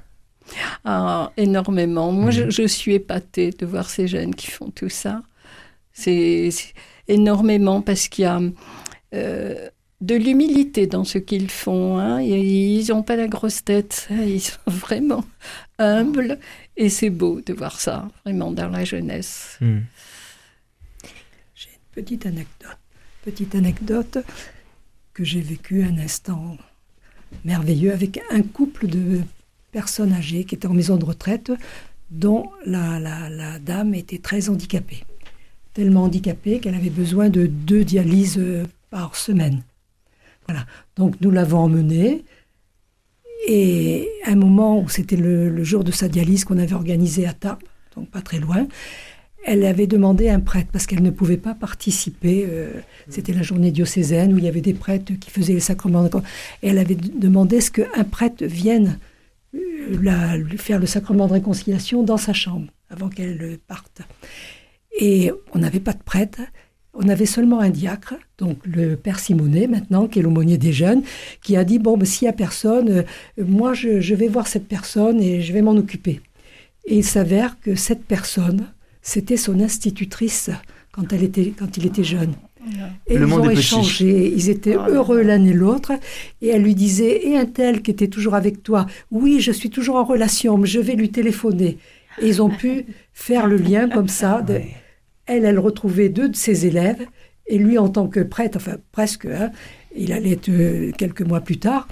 Ah, énormément. Moi, je, mm. suis épatée de voir ces jeunes qui font tout ça. C'est énormément parce qu'il y a euh, de l'humilité dans ce qu'ils font. Hein. Ils n'ont pas la grosse tête. Ils sont vraiment humbles. Et c'est beau de voir ça, vraiment, dans la jeunesse. Hmm. J'ai une petite anecdote. Petite anecdote que j'ai vécue un instant merveilleux avec un couple de personnes âgées qui étaient en maison de retraite dont la, la dame était très handicapée. Tellement handicapée qu'elle avait besoin de deux dialyses par semaine. Voilà. Donc nous l'avons emmenée et à un moment où c'était le, jour de sa dialyse qu'on avait organisé à Tarbes, donc pas très loin, elle avait demandé un prêtre parce qu'elle ne pouvait pas participer. Euh, c'était la journée diocésaine où il y avait des prêtres qui faisaient les sacrements. Et elle avait demandé ce qu'un prêtre vienne euh, lui faire le sacrement de réconciliation dans sa chambre avant qu'elle parte. Et on n'avait pas de prêtre on avait seulement un diacre, donc le père Simonet maintenant, qui est l'aumônier des jeunes, qui a dit, bon, ben, s'il n'y a personne, euh, moi je, vais voir cette personne et je vais m'en occuper. Et il s'avère que cette personne, c'était son institutrice quand, elle était, quand il était jeune. Et ils ont échangé, ils étaient oh heureux l'un et l'autre. Et elle lui disait, et un tel qui était toujours avec toi, oui, je suis toujours en relation, mais je vais lui téléphoner. Et ils ont pu faire le lien comme ça. De, elle, elle retrouvait deux de ses élèves, et lui, en tant que prêtre, enfin presque, hein, il allait euh, quelques mois plus tard,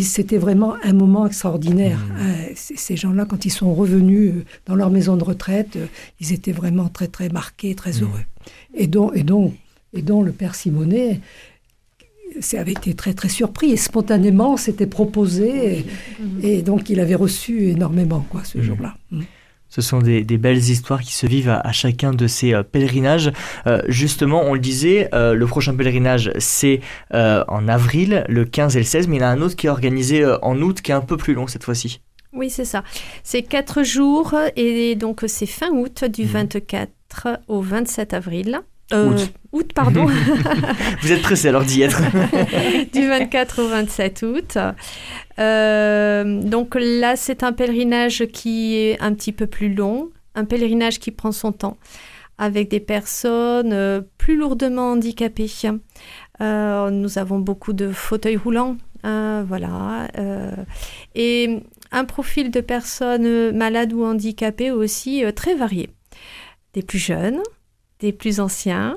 c'était vraiment un moment extraordinaire. Mmh. Hein, ces gens-là, quand ils sont revenus euh, dans leur maison de retraite, euh, ils étaient vraiment très, très marqués, très mmh. heureux. Et dont, et, donc, et donc le père Simonet avait été très, très surpris et spontanément s'était proposé. Et, donc, il avait reçu énormément, quoi, ce mmh. jour-là. Ce sont des, belles histoires qui se vivent à, chacun de ces euh, pèlerinages. Euh, justement, on le disait, euh, le prochain pèlerinage, c'est en avril, le 15 et le 16, mais il y en a un autre qui est organisé en août, qui est un peu plus long cette fois-ci. Oui, c'est ça. C'est quatre jours, et donc c'est fin août, du 24 mhm. au 27 avril. Août. août. pardon. Vous êtes pressé alors d'y être. du 24 au 27 août. Euh, donc là, c'est un pèlerinage qui est un petit peu plus long, un pèlerinage qui prend son temps, avec des personnes euh, plus lourdement handicapées. Euh, nous avons beaucoup de fauteuils roulants, voilà, et un profil de personnes malades ou handicapées aussi très varié. Des plus jeunes, des plus anciens,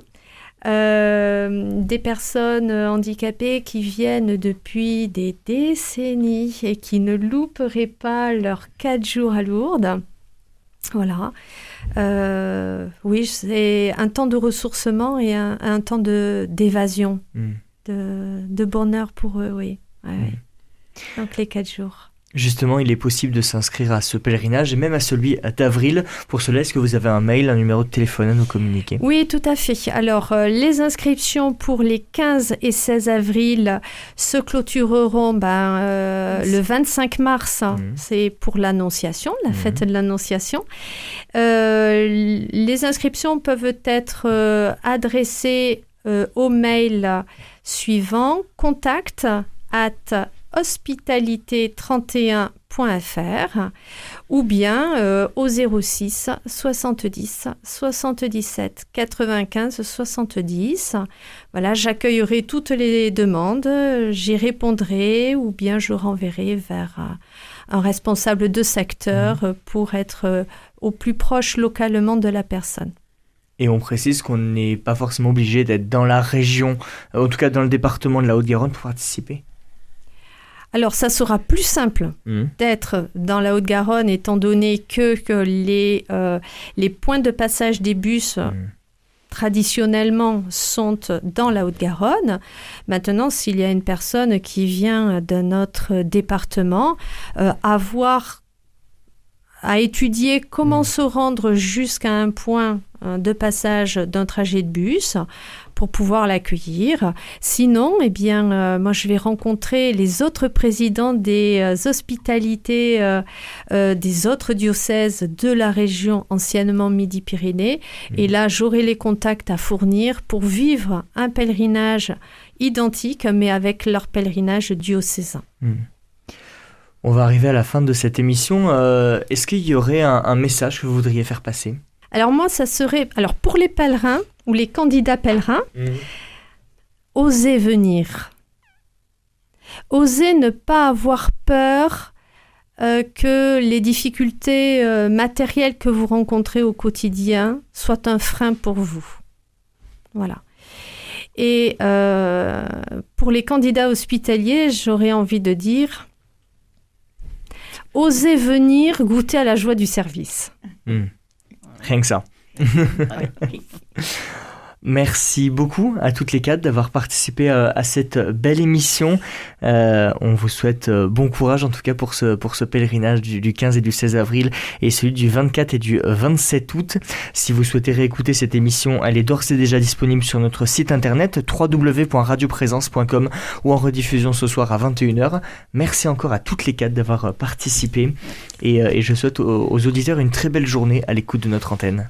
euh, des personnes handicapées qui viennent depuis des décennies et qui ne louperaient pas leurs quatre jours à Lourdes. Voilà. Euh, oui, c'est un temps de ressourcement et un, temps d'évasion, hmm. de, de, bonheur pour eux, oui. Hmm. Donc les quatre jours. Justement, il est possible de s'inscrire à ce pèlerinage et même à celui d'avril. Pour cela, est-ce que vous avez un mail, un numéro de téléphone à nous communiquer? Oui, tout à fait. Alors, euh, les inscriptions pour les 15 et 16 avril se clôtureront ben, euh, le 25 mars. Mhm. C'est pour l'Annonciation, la fête mhm. de l'Annonciation. Euh, les inscriptions peuvent être adressées au mail suivant contact at hospitalité31.fr ou bien euh, au 06 70 77 95 70. Voilà, j'accueillerai toutes les demandes, j'y répondrai ou bien je renverrai vers euh, un responsable de secteur mmh. pour être euh, au plus proche localement de la personne. Et on précise qu'on n'est pas forcément obligé d'être dans la région, en tout cas dans le département de la Haute-Garonne pour participer? Alors, ça sera plus simple mmh. d'être dans la Haute-Garonne, étant donné que, les, euh, les points de passage des bus mmh. traditionnellement sont dans la Haute-Garonne. Maintenant, s'il y a une personne qui vient de notre département, euh, avoir à étudier comment mmh. se rendre jusqu'à un point euh, de passage d'un trajet de bus, pour pouvoir l'accueillir. Sinon, eh bien, euh, moi, je vais rencontrer les autres présidents des euh, hospitalités euh, des autres diocèses de la région anciennement Midi-Pyrénées. Mmh. Et là, j'aurai les contacts à fournir pour vivre un pèlerinage identique, mais avec leur pèlerinage diocésain. Mmh. On va arriver à la fin de cette émission. Est-ce qu'il y aurait un message que vous voudriez faire passer? Alors moi, ça serait, alors pour les pèlerins ou les candidats pèlerins, mhm. osez venir. Osez ne pas avoir peur euh, que les difficultés euh, matérielles que vous rencontrez au quotidien soient un frein pour vous. Voilà. Et euh, pour les candidats hospitaliers, j'aurais envie de dire, osez venir goûter à la joie du service. Hmm. Rien que ça. Merci beaucoup à toutes les quatre d'avoir participé euh, à cette belle émission. Euh, on vous souhaite euh, bon courage en tout cas pour ce, pour ce pèlerinage du, 15 et du 16 avril et celui du 24 et du 27 août. Si vous souhaitez réécouter cette émission, elle est d'ores et déjà disponible sur notre site internet www.radioprésence.com ou en rediffusion ce soir à 21h. Merci encore à toutes les quatre d'avoir participé et, je souhaite aux auditeurs une très belle journée à l'écoute de notre antenne.